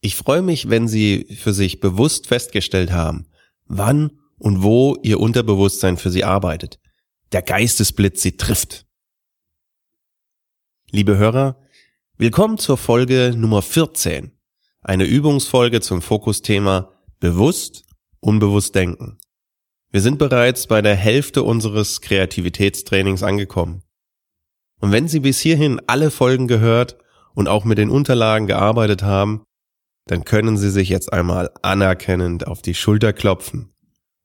Ich freue mich, wenn Sie für sich bewusst festgestellt haben, wann und wo Ihr Unterbewusstsein für Sie arbeitet. Der Geistesblitz Sie trifft. Liebe Hörer, willkommen zur Folge Nummer 14. Eine Übungsfolge zum Fokusthema Bewusst, unbewusst denken. Wir sind bereits bei der Hälfte unseres Kreativitätstrainings angekommen. Und wenn Sie bis hierhin alle Folgen gehört und auch mit den Unterlagen gearbeitet haben, dann können Sie sich jetzt einmal anerkennend auf die Schulter klopfen.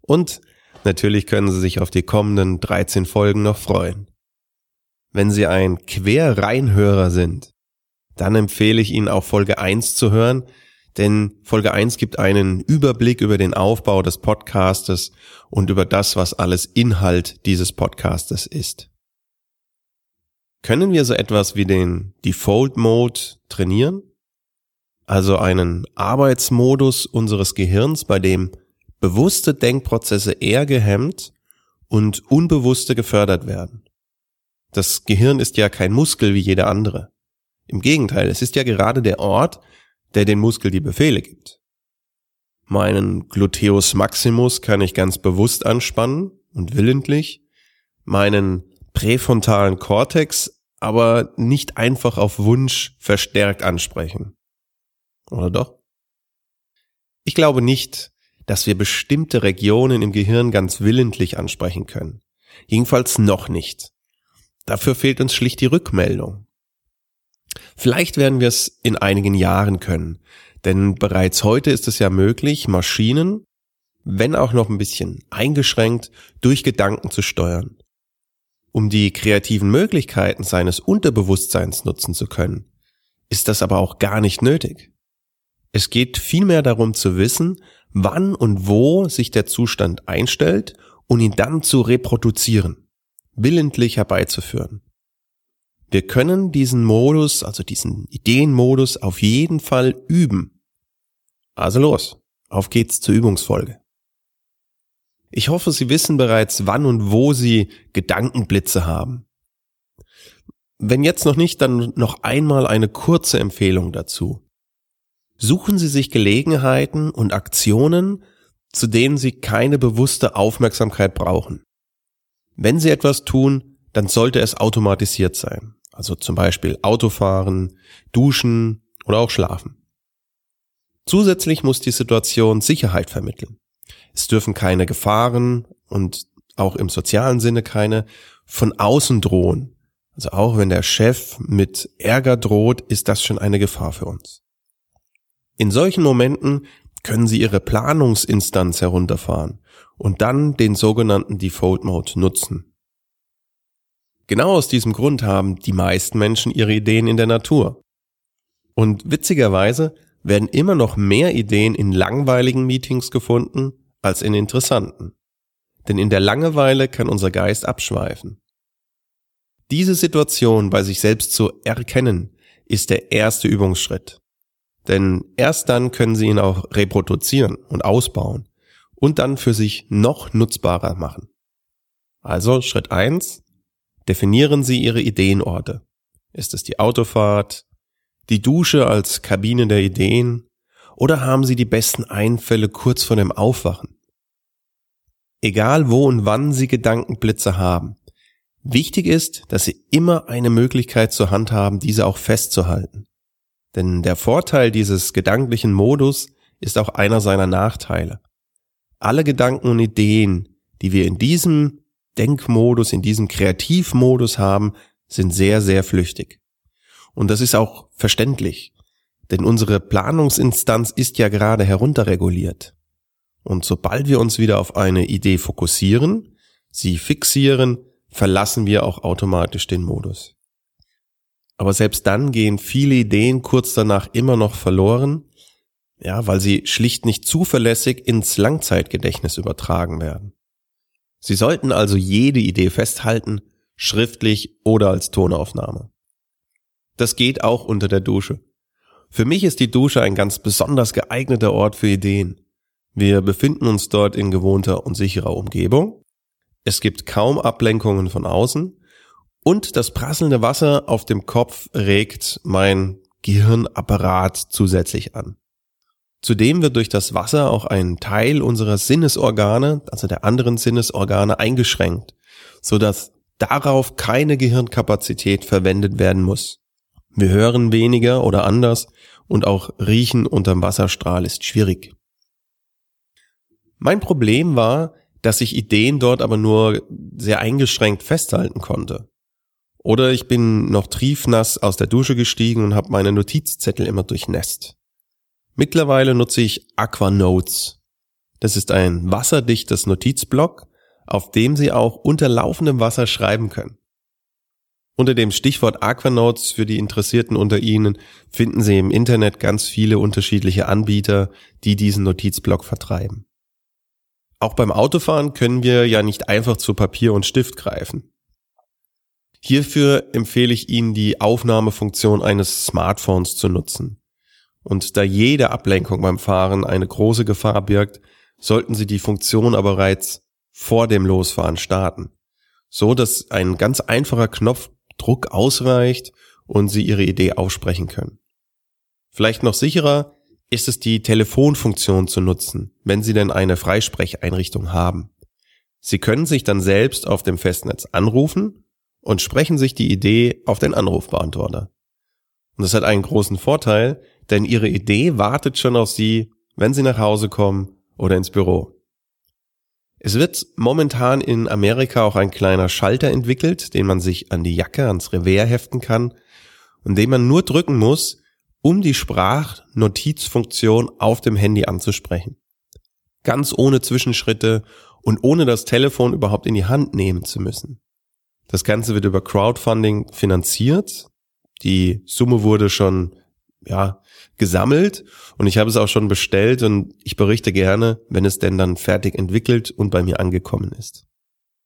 Und natürlich können Sie sich auf die kommenden 13 Folgen noch freuen. Wenn Sie ein Querreinhörer sind, dann empfehle ich Ihnen auch Folge 1 zu hören, denn Folge 1 gibt einen Überblick über den Aufbau des Podcastes und über das, was alles Inhalt dieses Podcastes ist. Können wir so etwas wie den Default Mode trainieren? Also einen Arbeitsmodus unseres Gehirns, bei dem bewusste Denkprozesse eher gehemmt und unbewusste gefördert werden. Das Gehirn ist ja kein Muskel wie jeder andere. Im Gegenteil, es ist ja gerade der Ort, der den Muskel die Befehle gibt. Meinen Gluteus maximus kann ich ganz bewusst anspannen und willentlich. Meinen präfrontalen Kortex aber nicht einfach auf Wunsch verstärkt ansprechen. Oder doch? Ich glaube nicht, dass wir bestimmte Regionen im Gehirn ganz willentlich ansprechen können. Jedenfalls noch nicht. Dafür fehlt uns schlicht die Rückmeldung. Vielleicht werden wir es in einigen Jahren können, denn bereits heute ist es ja möglich, Maschinen, wenn auch noch ein bisschen eingeschränkt, durch Gedanken zu steuern. Um die kreativen Möglichkeiten seines Unterbewusstseins nutzen zu können, ist das aber auch gar nicht nötig. Es geht vielmehr darum zu wissen, wann und wo sich der Zustand einstellt und ihn dann zu reproduzieren, willentlich herbeizuführen. Wir können diesen Modus, also diesen Ideenmodus auf jeden Fall üben. Also los, auf geht's zur Übungsfolge. Ich hoffe, Sie wissen bereits, wann und wo Sie Gedankenblitze haben. Wenn jetzt noch nicht, dann noch einmal eine kurze Empfehlung dazu. Suchen Sie sich Gelegenheiten und Aktionen, zu denen Sie keine bewusste Aufmerksamkeit brauchen. Wenn Sie etwas tun, dann sollte es automatisiert sein. Also zum Beispiel Autofahren, Duschen oder auch Schlafen. Zusätzlich muss die Situation Sicherheit vermitteln. Es dürfen keine Gefahren und auch im sozialen Sinne keine von außen drohen. Also auch wenn der Chef mit Ärger droht, ist das schon eine Gefahr für uns. In solchen Momenten können Sie Ihre Planungsinstanz herunterfahren und dann den sogenannten Default Mode nutzen. Genau aus diesem Grund haben die meisten Menschen ihre Ideen in der Natur. Und witzigerweise werden immer noch mehr Ideen in langweiligen Meetings gefunden als in interessanten. Denn in der Langeweile kann unser Geist abschweifen. Diese Situation bei sich selbst zu erkennen, ist der erste Übungsschritt. Denn erst dann können Sie ihn auch reproduzieren und ausbauen und dann für sich noch nutzbarer machen. Also Schritt eins: Definieren Sie Ihre Ideenorte. Ist es die Autofahrt, die Dusche als Kabine der Ideen oder haben Sie die besten Einfälle kurz vor dem Aufwachen? Egal wo und wann Sie Gedankenblitze haben. Wichtig ist, dass Sie immer eine Möglichkeit zur Hand haben, diese auch festzuhalten. Denn der Vorteil dieses gedanklichen Modus ist auch einer seiner Nachteile. Alle Gedanken und Ideen, die wir in diesem Denkmodus, in diesem Kreativmodus haben, sind sehr, sehr flüchtig. Und das ist auch verständlich. Denn unsere Planungsinstanz ist ja gerade herunterreguliert. Und sobald wir uns wieder auf eine Idee fokussieren, sie fixieren, verlassen wir auch automatisch den Modus. Aber selbst dann gehen viele Ideen kurz danach immer noch verloren, ja, weil sie schlicht nicht zuverlässig ins Langzeitgedächtnis übertragen werden. Sie sollten also jede Idee festhalten, schriftlich oder als Tonaufnahme. Das geht auch unter der Dusche. Für mich ist die Dusche ein ganz besonders geeigneter Ort für Ideen. Wir befinden uns dort in gewohnter und sicherer Umgebung. Es gibt kaum Ablenkungen von außen und das prasselnde Wasser auf dem Kopf regt mein Gehirnapparat zusätzlich an. Zudem wird durch das Wasser auch ein Teil unserer Sinnesorgane, also der anderen Sinnesorgane, eingeschränkt, so dass darauf keine Gehirnkapazität verwendet werden muss. Wir hören weniger oder anders und auch Riechen unterm Wasserstrahl ist schwierig. Mein Problem war, dass ich Ideen dort aber nur sehr eingeschränkt festhalten konnte. Oder ich bin noch triefnass aus der Dusche gestiegen und habe meine Notizzettel immer durchnässt. Mittlerweile nutze ich Aquanotes. Das ist ein wasserdichtes Notizblock, auf dem Sie auch unter laufendem Wasser schreiben können. Unter dem Stichwort Aquanotes für die Interessierten unter Ihnen finden Sie im Internet ganz viele unterschiedliche Anbieter, die diesen Notizblock vertreiben. Auch beim Autofahren können wir ja nicht einfach zu Papier und Stift greifen. Hierfür empfehle ich Ihnen die Aufnahmefunktion eines Smartphones zu nutzen. Und da jede Ablenkung beim Fahren eine große Gefahr birgt, sollten Sie die Funktion aber bereits vor dem Losfahren starten. So dass ein ganz einfacher Knopfdruck ausreicht und Sie Ihre Idee aussprechen können. Vielleicht noch sicherer ist es die Telefonfunktion zu nutzen, wenn Sie denn eine Freisprecheinrichtung haben. Sie können sich dann selbst auf dem Festnetz anrufen und sprechen sich die Idee auf den Anrufbeantworter. Und das hat einen großen Vorteil, denn ihre Idee wartet schon auf sie, wenn sie nach Hause kommen oder ins Büro. Es wird momentan in Amerika auch ein kleiner Schalter entwickelt, den man sich an die Jacke, ans Revers heften kann und den man nur drücken muss, um die Sprachnotizfunktion auf dem Handy anzusprechen. Ganz ohne Zwischenschritte und ohne das Telefon überhaupt in die Hand nehmen zu müssen. Das Ganze wird über Crowdfunding finanziert. Die Summe wurde schon ja, gesammelt und ich habe es auch schon bestellt und ich berichte gerne, wenn es denn dann fertig entwickelt und bei mir angekommen ist.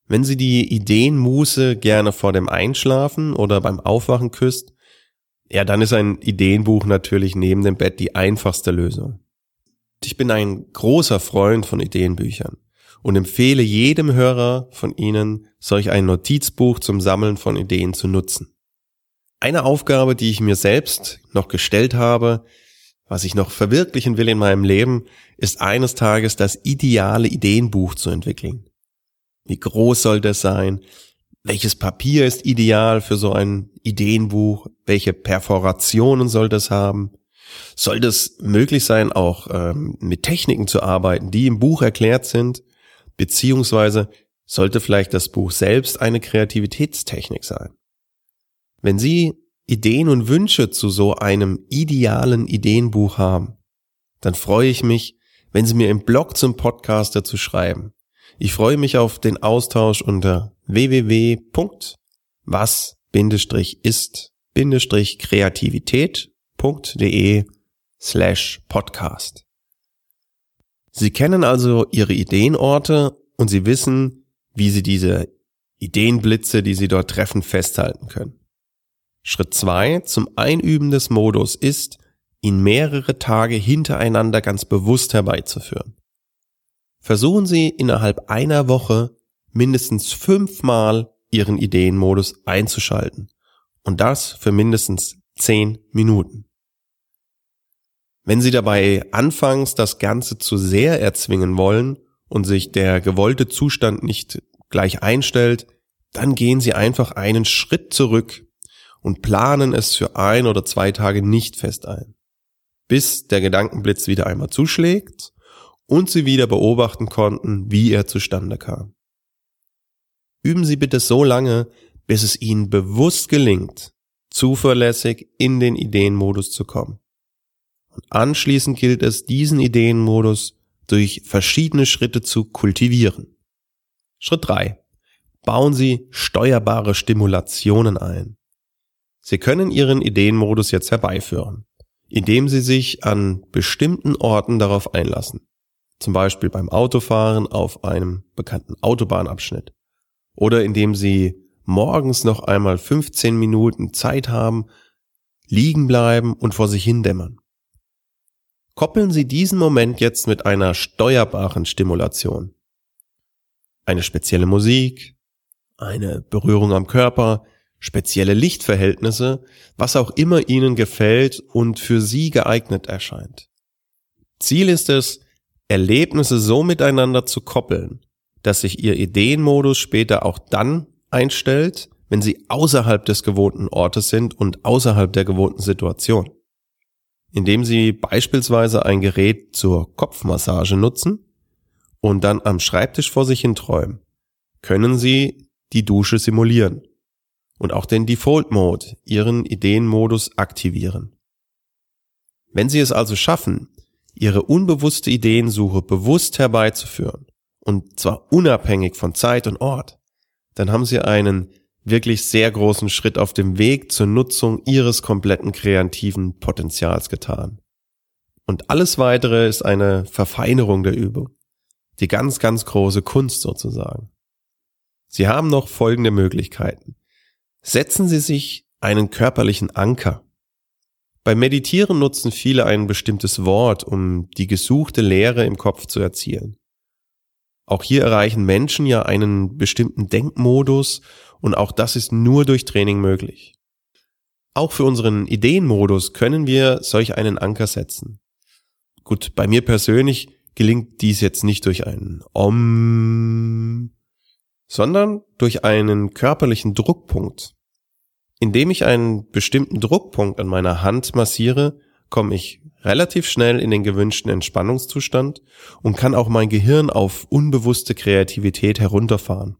Wenn Sie die Ideenmuße gerne vor dem Einschlafen oder beim Aufwachen küsst, ja, dann ist ein Ideenbuch natürlich neben dem Bett die einfachste Lösung. Ich bin ein großer Freund von Ideenbüchern und empfehle jedem Hörer von Ihnen, solch ein Notizbuch zum Sammeln von Ideen zu nutzen. Eine Aufgabe, die ich mir selbst noch gestellt habe, was ich noch verwirklichen will in meinem Leben, ist eines Tages das ideale Ideenbuch zu entwickeln. Wie groß soll das sein? Welches Papier ist ideal für so ein Ideenbuch? Welche Perforationen soll das haben? Soll das möglich sein, auch ähm, mit Techniken zu arbeiten, die im Buch erklärt sind? Beziehungsweise sollte vielleicht das Buch selbst eine Kreativitätstechnik sein? Wenn Sie Ideen und Wünsche zu so einem idealen Ideenbuch haben, dann freue ich mich, wenn Sie mir im Blog zum Podcast dazu schreiben. Ich freue mich auf den Austausch unter www.was-ist-kreativität.de slash podcast. Sie kennen also Ihre Ideenorte und Sie wissen, wie Sie diese Ideenblitze, die Sie dort treffen, festhalten können. Schritt zwei zum Einüben des Modus ist, ihn mehrere Tage hintereinander ganz bewusst herbeizuführen. Versuchen Sie innerhalb einer Woche mindestens fünfmal Ihren Ideenmodus einzuschalten. Und das für mindestens zehn Minuten. Wenn Sie dabei anfangs das Ganze zu sehr erzwingen wollen und sich der gewollte Zustand nicht gleich einstellt, dann gehen Sie einfach einen Schritt zurück und planen es für ein oder zwei Tage nicht fest ein, bis der Gedankenblitz wieder einmal zuschlägt und Sie wieder beobachten konnten, wie er zustande kam. Üben Sie bitte so lange, bis es Ihnen bewusst gelingt, zuverlässig in den Ideenmodus zu kommen. Und anschließend gilt es, diesen Ideenmodus durch verschiedene Schritte zu kultivieren. Schritt drei: Bauen Sie steuerbare Stimulationen ein. Sie können Ihren Ideenmodus jetzt herbeiführen, indem Sie sich an bestimmten Orten darauf einlassen. Zum Beispiel beim Autofahren auf einem bekannten Autobahnabschnitt. Oder indem Sie morgens noch einmal 15 Minuten Zeit haben, liegen bleiben und vor sich hindämmern. Koppeln Sie diesen Moment jetzt mit einer steuerbaren Stimulation. Eine spezielle Musik, eine Berührung am Körper, spezielle Lichtverhältnisse, was auch immer Ihnen gefällt und für Sie geeignet erscheint. Ziel ist es, Erlebnisse so miteinander zu koppeln, dass sich Ihr Ideenmodus später auch dann einstellt, wenn Sie außerhalb des gewohnten Ortes sind und außerhalb der gewohnten Situation. Indem Sie beispielsweise ein Gerät zur Kopfmassage nutzen und dann am Schreibtisch vor sich hin träumen, können Sie die Dusche simulieren und auch den Default Mode, Ihren Ideenmodus aktivieren. Wenn Sie es also schaffen, Ihre unbewusste Ideensuche bewusst herbeizuführen, und zwar unabhängig von Zeit und Ort, dann haben Sie einen wirklich sehr großen Schritt auf dem Weg zur Nutzung Ihres kompletten kreativen Potenzials getan. Und alles weitere ist eine Verfeinerung der Übung. Die ganz, ganz große Kunst sozusagen. Sie haben noch folgende Möglichkeiten. Setzen Sie sich einen körperlichen Anker. Beim Meditieren nutzen viele ein bestimmtes Wort, um die gesuchte Leere im Kopf zu erzielen. Auch hier erreichen Menschen ja einen bestimmten Denkmodus und auch das ist nur durch Training möglich. Auch für unseren Ideenmodus können wir solch einen Anker setzen. Gut, bei mir persönlich gelingt dies jetzt nicht durch einen Om, sondern durch einen körperlichen Druckpunkt. Indem ich einen bestimmten Druckpunkt an meiner Hand massiere, komme ich relativ schnell in den gewünschten Entspannungszustand und kann auch mein Gehirn auf unbewusste Kreativität herunterfahren.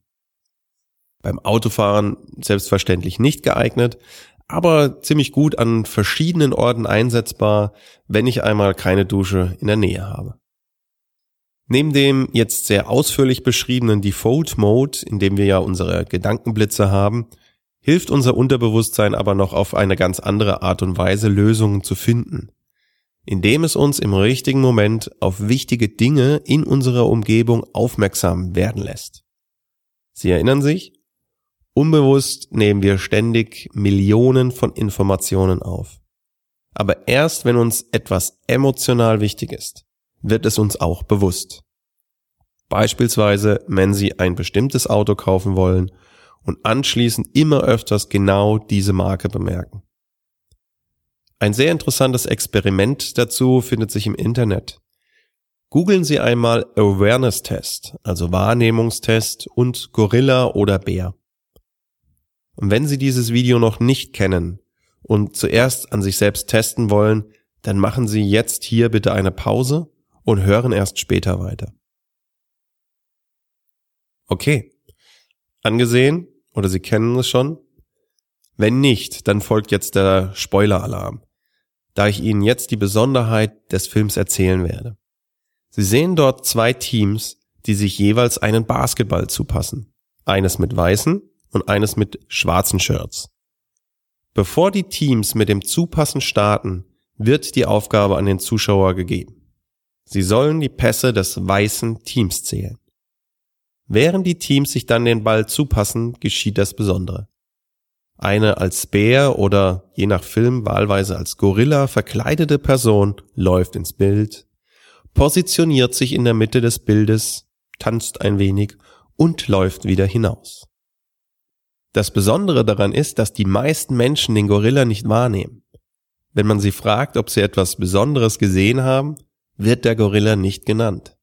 Beim Autofahren selbstverständlich nicht geeignet, aber ziemlich gut an verschiedenen Orten einsetzbar, wenn ich einmal keine Dusche in der Nähe habe. Neben dem jetzt sehr ausführlich beschriebenen Default Mode, in dem wir ja unsere Gedankenblitze haben, hilft unser Unterbewusstsein aber noch auf eine ganz andere Art und Weise Lösungen zu finden, indem es uns im richtigen Moment auf wichtige Dinge in unserer Umgebung aufmerksam werden lässt. Sie erinnern sich? Unbewusst nehmen wir ständig Millionen von Informationen auf. Aber erst wenn uns etwas emotional wichtig ist, wird es uns auch bewusst. Beispielsweise, wenn Sie ein bestimmtes Auto kaufen wollen und anschließend immer öfters genau diese Marke bemerken. Ein sehr interessantes Experiment dazu findet sich im Internet. Googeln Sie einmal Awareness Test, also Wahrnehmungstest und Gorilla oder Bär. Und wenn Sie dieses Video noch nicht kennen und zuerst an sich selbst testen wollen, dann machen Sie jetzt hier bitte eine Pause und hören erst später weiter. Okay. Angesehen, oder Sie kennen es schon? Wenn nicht, dann folgt jetzt der Spoiler-Alarm, da ich Ihnen jetzt die Besonderheit des Films erzählen werde. Sie sehen dort zwei Teams, die sich jeweils einen Basketball zupassen. Eines mit weißen und eines mit schwarzen Shirts. Bevor die Teams mit dem Zupassen starten, wird die Aufgabe an den Zuschauer gegeben. Sie sollen die Pässe des weißen Teams zählen. Während die Teams sich dann den Ball zupassen, geschieht das Besondere. Eine als Bär oder je nach Film wahlweise als Gorilla verkleidete Person läuft ins Bild, positioniert sich in der Mitte des Bildes, tanzt ein wenig und läuft wieder hinaus. Das Besondere daran ist, dass die meisten Menschen den Gorilla nicht wahrnehmen. Wenn man sie fragt, ob sie etwas Besonderes gesehen haben, wird der Gorilla nicht genannt.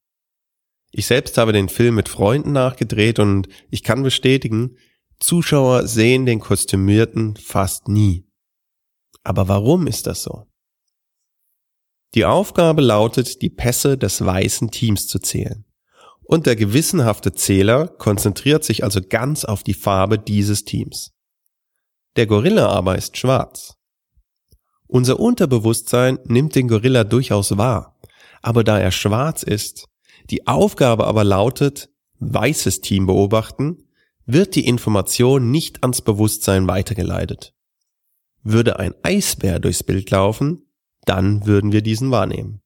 Ich selbst habe den Film mit Freunden nachgedreht und ich kann bestätigen, Zuschauer sehen den Kostümierten fast nie. Aber warum ist das so? Die Aufgabe lautet, die Pässe des weißen Teams zu zählen. Und der gewissenhafte Zähler konzentriert sich also ganz auf die Farbe dieses Teams. Der Gorilla aber ist schwarz. Unser Unterbewusstsein nimmt den Gorilla durchaus wahr, aber da er schwarz ist, die Aufgabe aber lautet, weißes Team beobachten, wird die Information nicht ans Bewusstsein weitergeleitet. Würde ein Eisbär durchs Bild laufen, dann würden wir diesen wahrnehmen.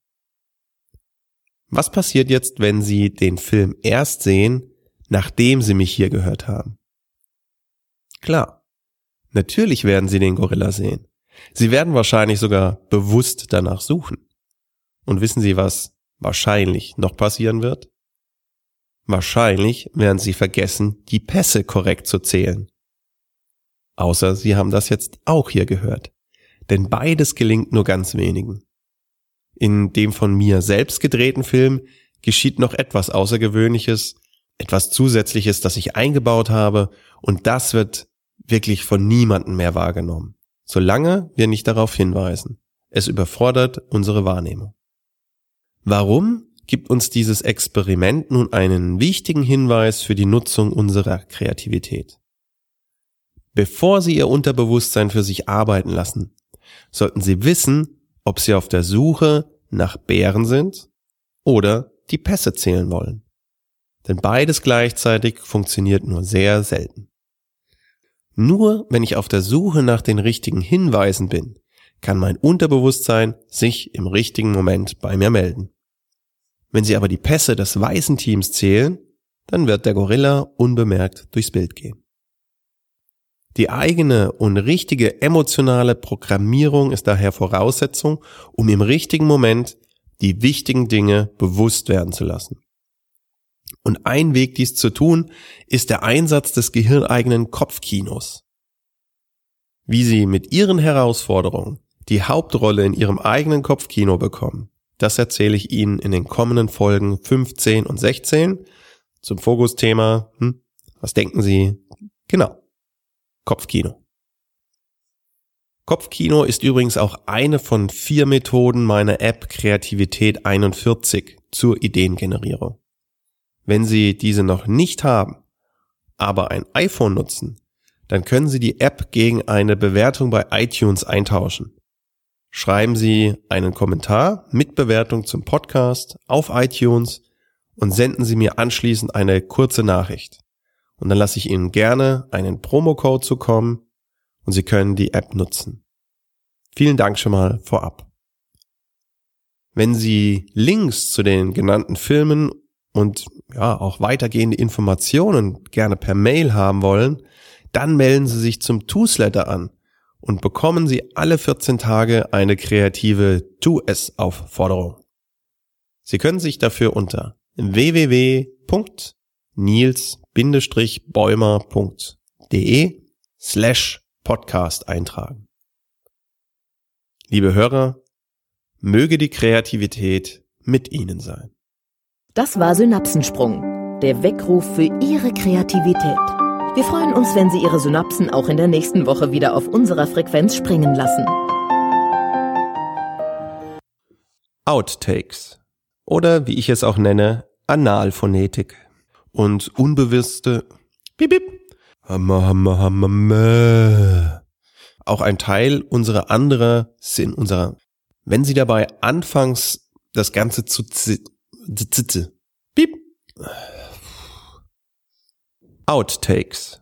Was passiert jetzt, wenn Sie den Film erst sehen, nachdem Sie mich hier gehört haben? Klar, natürlich werden Sie den Gorilla sehen. Sie werden wahrscheinlich sogar bewusst danach suchen. Und wissen Sie, was wahrscheinlich noch passieren wird? Wahrscheinlich werden Sie vergessen, die Pässe korrekt zu zählen. Außer Sie haben das jetzt auch hier gehört. Denn beides gelingt nur ganz wenigen. In dem von mir selbst gedrehten Film geschieht noch etwas Außergewöhnliches, etwas Zusätzliches, das ich eingebaut habe, und das wird wirklich von niemandem mehr wahrgenommen, solange wir nicht darauf hinweisen. Es überfordert unsere Wahrnehmung. Warum gibt uns dieses Experiment nun einen wichtigen Hinweis für die Nutzung unserer Kreativität? Bevor Sie Ihr Unterbewusstsein für sich arbeiten lassen, sollten Sie wissen, ob Sie auf der Suche nach Bären sind oder die Pässe zählen wollen. Denn beides gleichzeitig funktioniert nur sehr selten. Nur wenn ich auf der Suche nach den richtigen Hinweisen bin, kann mein Unterbewusstsein sich im richtigen Moment bei mir melden. Wenn Sie aber die Pässe des weißen Teams zählen, dann wird der Gorilla unbemerkt durchs Bild gehen. Die eigene und richtige emotionale Programmierung ist daher Voraussetzung, um im richtigen Moment die wichtigen Dinge bewusst werden zu lassen. Und ein Weg, dies zu tun, ist der Einsatz des gehirneigenen Kopfkinos. Wie Sie mit Ihren Herausforderungen die Hauptrolle in Ihrem eigenen Kopfkino bekommen, das erzähle ich Ihnen in den kommenden Folgen 15 und 16 zum Fokusthema. Hm, was denken Sie? Genau. Kopfkino. Kopfkino ist übrigens auch eine von vier Methoden meiner App Kreativität 41 zur Ideengenerierung. Wenn Sie diese noch nicht haben, aber ein iPhone nutzen, dann können Sie die App gegen eine Bewertung bei iTunes eintauschen. Schreiben Sie einen Kommentar mit Bewertung zum Podcast auf iTunes und senden Sie mir anschließend eine kurze Nachricht. Und dann lasse ich Ihnen gerne einen Promocode zukommen und Sie können die App nutzen. Vielen Dank schon mal vorab. Wenn Sie Links zu den genannten Filmen und ja auch weitergehende Informationen gerne per Mail haben wollen, dann melden Sie sich zum Toosletter an und bekommen Sie alle 14 Tage eine kreative Tu-es-Aufforderung. Sie können sich dafür unter www.nils-bäumer.de slash podcast eintragen. Liebe Hörer, möge die Kreativität mit Ihnen sein. Das war Synapsensprung, der Weckruf für Ihre Kreativität. Wir freuen uns, wenn Sie Ihre Synapsen auch in der nächsten Woche wieder auf unserer Frequenz springen lassen. Outtakes oder wie ich es auch nenne, Analphonetik und unbewusste Bip, bip, Hammer, Hammer, Hammer. Auch ein Teil unserer anderer Sinn, unserer, wenn Sie dabei anfangs das Ganze zu Bip, Outtakes